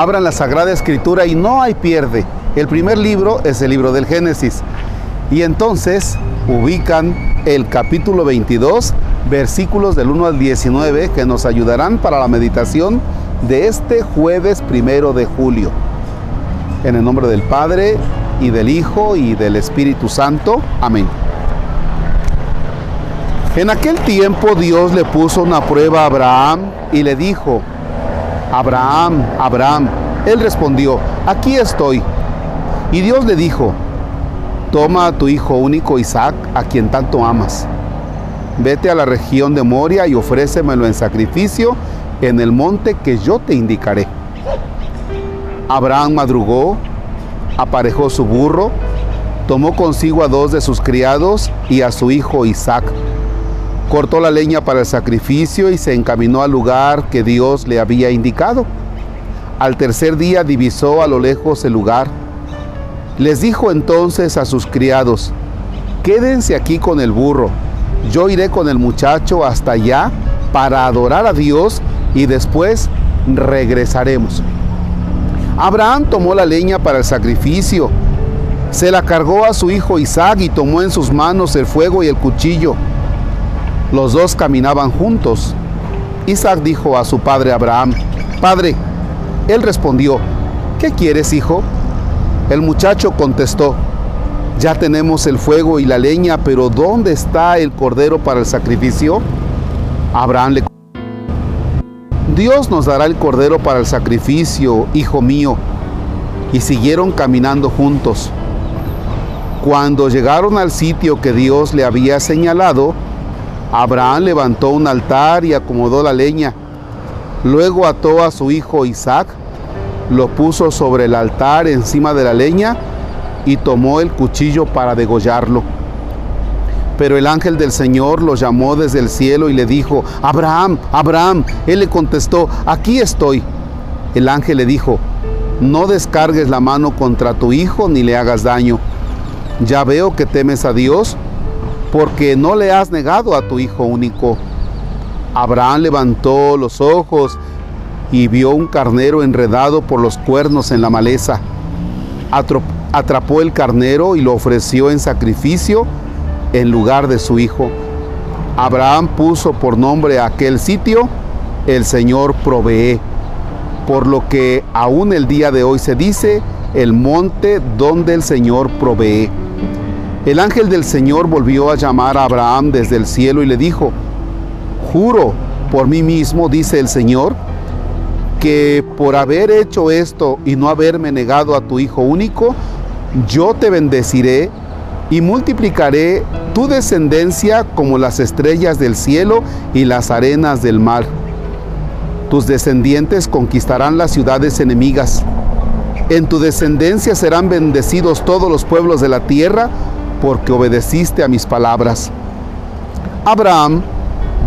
Abran la Sagrada Escritura y no hay pierde. El primer libro es el libro del Génesis. Y entonces ubican el capítulo 22, versículos del 1 al 19, que nos ayudarán para la meditación de este jueves primero de julio. En el nombre del Padre, y del Hijo, y del Espíritu Santo. Amén. En aquel tiempo Dios le puso una prueba a Abraham y le dijo, Abraham, Abraham. Él respondió, aquí estoy. Y Dios le dijo, toma a tu hijo único Isaac, a quien tanto amas. Vete a la región de Moria y ofrécemelo en sacrificio en el monte que yo te indicaré. Abraham madrugó, aparejó su burro, tomó consigo a dos de sus criados y a su hijo Isaac. Cortó la leña para el sacrificio y se encaminó al lugar que Dios le había indicado. Al tercer día divisó a lo lejos el lugar. Les dijo entonces a sus criados, quédense aquí con el burro, yo iré con el muchacho hasta allá para adorar a Dios y después regresaremos. Abraham tomó la leña para el sacrificio, se la cargó a su hijo Isaac y tomó en sus manos el fuego y el cuchillo. Los dos caminaban juntos. Isaac dijo a su padre Abraham, Padre, él respondió, ¿qué quieres, hijo? El muchacho contestó, ya tenemos el fuego y la leña, pero ¿dónde está el cordero para el sacrificio? Abraham le Dios nos dará el cordero para el sacrificio, hijo mío. Y siguieron caminando juntos. Cuando llegaron al sitio que Dios le había señalado, Abraham levantó un altar y acomodó la leña. Luego ató a su hijo Isaac, lo puso sobre el altar encima de la leña y tomó el cuchillo para degollarlo. Pero el ángel del Señor lo llamó desde el cielo y le dijo, Abraham, Abraham. Él le contestó, aquí estoy. El ángel le dijo, no descargues la mano contra tu hijo ni le hagas daño. Ya veo que temes a Dios porque no le has negado a tu hijo único. Abraham levantó los ojos y vio un carnero enredado por los cuernos en la maleza. Atrapó el carnero y lo ofreció en sacrificio en lugar de su hijo. Abraham puso por nombre aquel sitio, el Señor provee, por lo que aún el día de hoy se dice, el monte donde el Señor provee. El ángel del Señor volvió a llamar a Abraham desde el cielo y le dijo, juro por mí mismo, dice el Señor, que por haber hecho esto y no haberme negado a tu Hijo único, yo te bendeciré y multiplicaré tu descendencia como las estrellas del cielo y las arenas del mar. Tus descendientes conquistarán las ciudades enemigas. En tu descendencia serán bendecidos todos los pueblos de la tierra, porque obedeciste a mis palabras. Abraham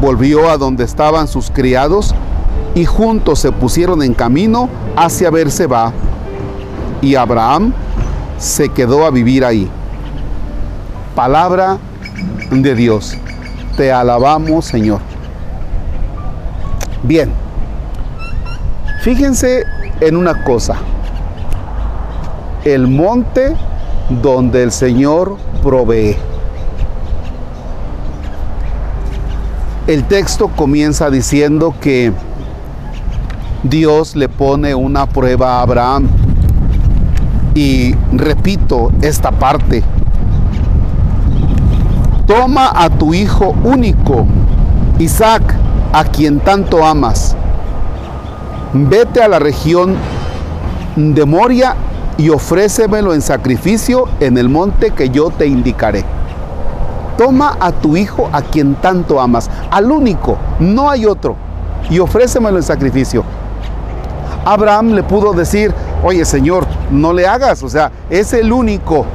volvió a donde estaban sus criados y juntos se pusieron en camino hacia Berseba. Y Abraham se quedó a vivir ahí. Palabra de Dios. Te alabamos, Señor. Bien. Fíjense en una cosa. El monte donde el Señor provee. El texto comienza diciendo que Dios le pone una prueba a Abraham. Y repito esta parte, Toma a tu hijo único, Isaac, a quien tanto amas. Vete a la región de Moria y ofrécemelo en sacrificio en el monte que yo te indicaré. Toma a tu hijo a quien tanto amas, al único, no hay otro, y ofrécemelo en sacrificio. Abraham le pudo decir, oye Señor, no le hagas, o sea, es el único,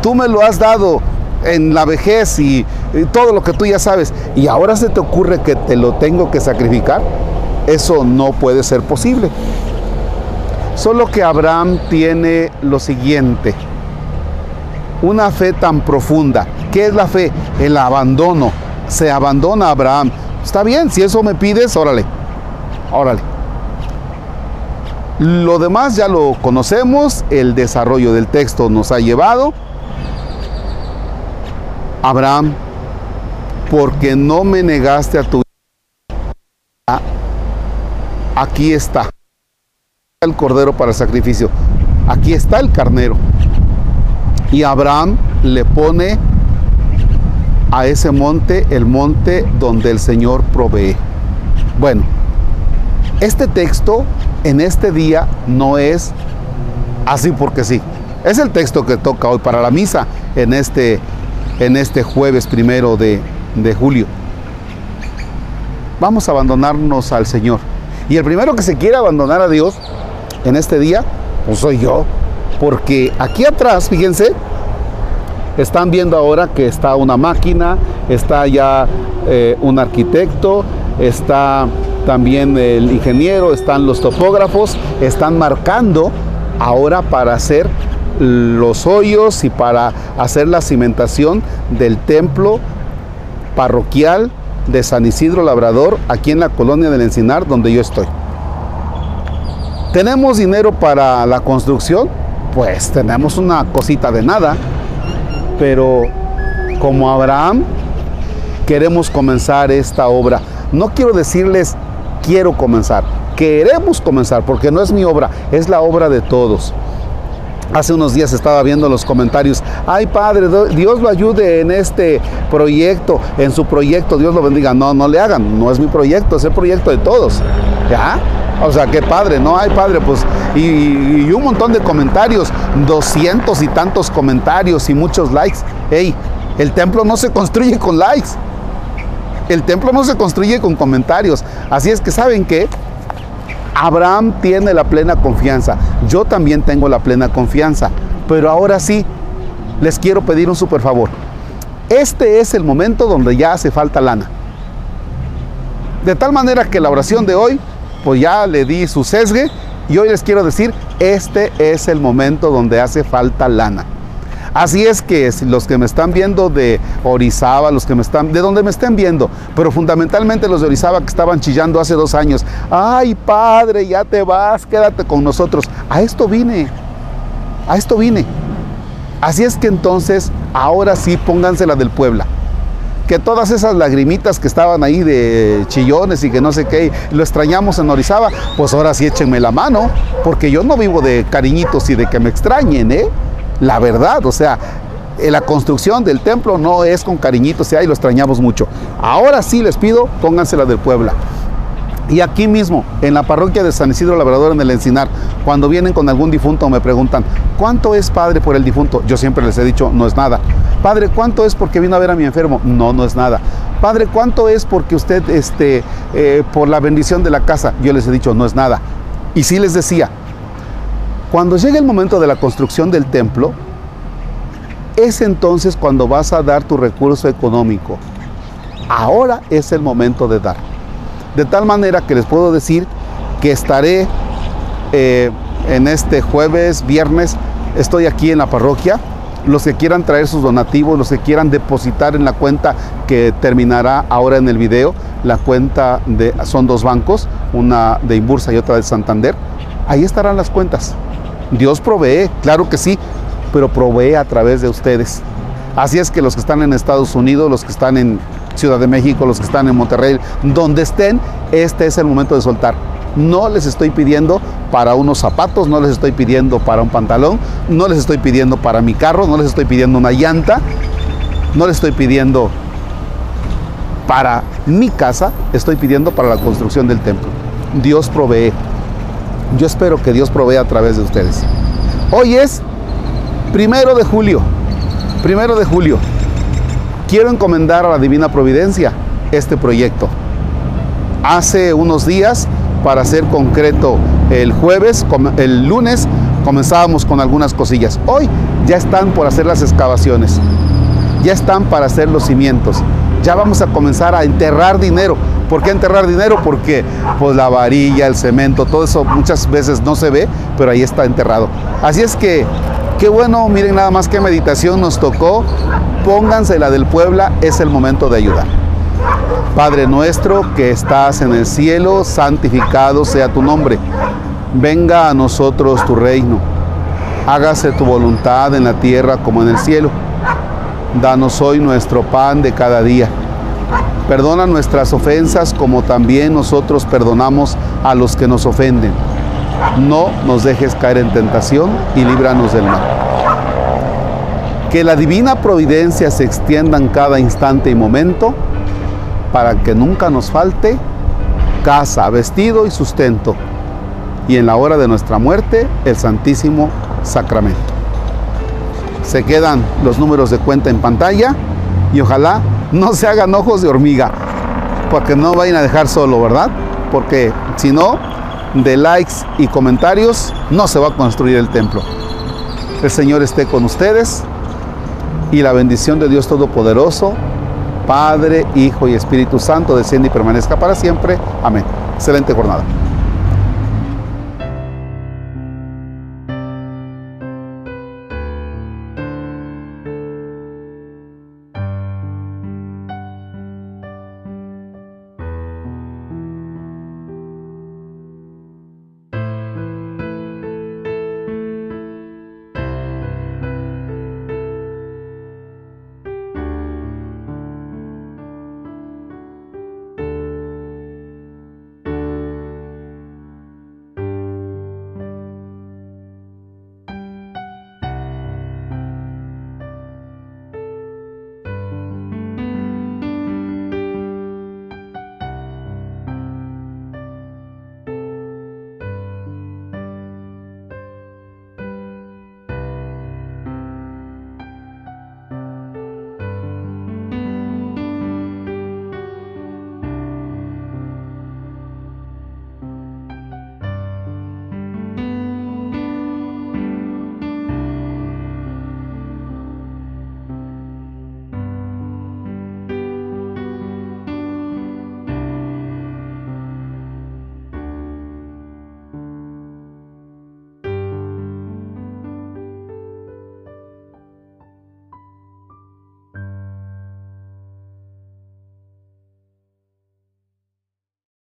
tú me lo has dado, en la vejez y, todo lo que tú ya sabes, y ahora se te ocurre que te lo tengo que sacrificar, eso no puede ser posible. Solo que Abraham tiene lo siguiente, una fe tan profunda. ¿Qué es la fe? El abandono. Se abandona Abraham. Está bien, si eso me pides, órale, órale. Lo demás ya lo conocemos, el desarrollo del texto nos ha llevado. Abraham, porque no me negaste a tu aquí está el cordero para sacrificio, aquí está el carnero. Y Abraham le pone a ese monte el monte donde el Señor provee. Bueno, este texto en este día no es así porque sí. Es el texto que toca hoy para la misa en este, en este jueves primero de, de julio. Vamos a abandonarnos al Señor. Y el primero que se quiere abandonar a Dios en este día, pues soy yo. Porque aquí atrás, fíjense, están viendo ahora que está una máquina, está ya eh, un arquitecto, está también el ingeniero, están los topógrafos, están marcando ahora para hacer los hoyos y para hacer la cimentación del templo parroquial de San Isidro Labrador, aquí en la colonia del Encinar, donde yo estoy. ¿Tenemos dinero para la construcción? Pues tenemos una cosita de nada, pero como Abraham queremos comenzar esta obra. No quiero decirles quiero comenzar, queremos comenzar, porque no es mi obra, es la obra de todos. Hace unos días estaba viendo los comentarios, ay Padre, Dios lo ayude en este proyecto, en su proyecto, Dios lo bendiga. No, no le hagan, no es mi proyecto, es el proyecto de todos. ¿Ya? O sea, qué padre, no hay padre, pues, y, y, un montón de comentarios, doscientos y tantos comentarios y muchos likes. Hey, el templo no se construye con likes. El templo no se construye con comentarios. Así es que, ¿saben qué? Abraham tiene la plena confianza. Yo también tengo la plena confianza. Pero ahora sí, les quiero pedir un super favor. Este es el momento donde ya hace falta lana. De tal manera que la oración de hoy, pues ya le di su sesgue y hoy les quiero decir, este es el momento donde hace falta lana. Así es que los que me están viendo de Orizaba, los que me están, de donde me estén viendo, pero fundamentalmente los de Orizaba que estaban chillando hace dos años, ay padre, ya te vas, quédate con nosotros. A esto vine, a esto vine. Así es que entonces, ahora sí pónganse la del Puebla que todas esas lagrimitas que estaban ahí de chillones y que no sé qué, lo extrañamos en Orizaba, pues ahora sí échenme la mano, porque yo no vivo de cariñitos y de que me extrañen, ¿eh? la verdad, o sea, eh, la construcción del templo no es con cariñitos, sea, y lo extrañamos mucho. Ahora sí les pido, póngansela del Puebla. Y aquí mismo, en la parroquia de San Isidro Labrador en el Encinar, cuando vienen con algún difunto me preguntan, ¿cuánto es padre por el difunto? Yo siempre les he dicho, no es nada. Padre, ¿cuánto es porque vino a ver a mi enfermo? No, no es nada. Padre, ¿cuánto es porque usted, este, eh, por la bendición de la casa? Yo les he dicho, no es nada. Y sí les decía, cuando llegue el momento de la construcción del templo, es entonces cuando vas a dar tu recurso económico. Ahora es el momento de dar. De tal manera que les puedo decir que estaré eh, en este jueves, viernes, estoy aquí en la parroquia. Los que quieran traer sus donativos, los que quieran depositar en la cuenta que terminará ahora en el video, la cuenta de, son dos bancos, una de Imbursa y otra de Santander. Ahí estarán las cuentas. Dios provee, claro que sí, pero provee a través de ustedes. Así es que los que están en Estados Unidos, los que están en Ciudad de México, los que están en Monterrey, donde estén, este es el momento de soltar. No les estoy pidiendo para unos zapatos, no les estoy pidiendo para un pantalón, no les estoy pidiendo para mi carro, no les estoy pidiendo una llanta, no les estoy pidiendo para mi casa, estoy pidiendo para la construcción del templo. Dios provee. Yo espero que Dios provea a través de ustedes. Hoy es primero de julio. Primero de julio. Quiero encomendar a la Divina Providencia este proyecto. Hace unos días, para ser concreto, el jueves, el lunes, comenzábamos con algunas cosillas. Hoy ya están por hacer las excavaciones. Ya están para hacer los cimientos. Ya vamos a comenzar a enterrar dinero ¿Por qué enterrar dinero? Porque pues la varilla, el cemento, todo eso muchas veces no se ve, pero ahí está enterrado. Así es que qué bueno, miren nada más qué meditación nos tocó. Pónganse la del Puebla, es el momento de ayudar. Padre nuestro que estás en el cielo, santificado sea tu nombre. Venga a nosotros tu reino. Hágase tu voluntad en la tierra como en el cielo. Danos hoy nuestro pan de cada día. Perdona nuestras ofensas como también nosotros perdonamos a los que nos ofenden. No nos dejes caer en tentación y líbranos del mal. Que la divina providencia se extienda en cada instante y momento para que nunca nos falte casa, vestido y sustento. Y en la hora de nuestra muerte, el Santísimo Sacramento. Se quedan los números de cuenta en pantalla y ojalá no se hagan ojos de hormiga, porque no vayan a dejar solo, ¿verdad? Porque si no, de likes y comentarios no se va a construir el templo. El Señor esté con ustedes y la bendición de Dios Todopoderoso, Padre, Hijo y Espíritu Santo, desciende y permanezca para siempre. Amén. Excelente jornada.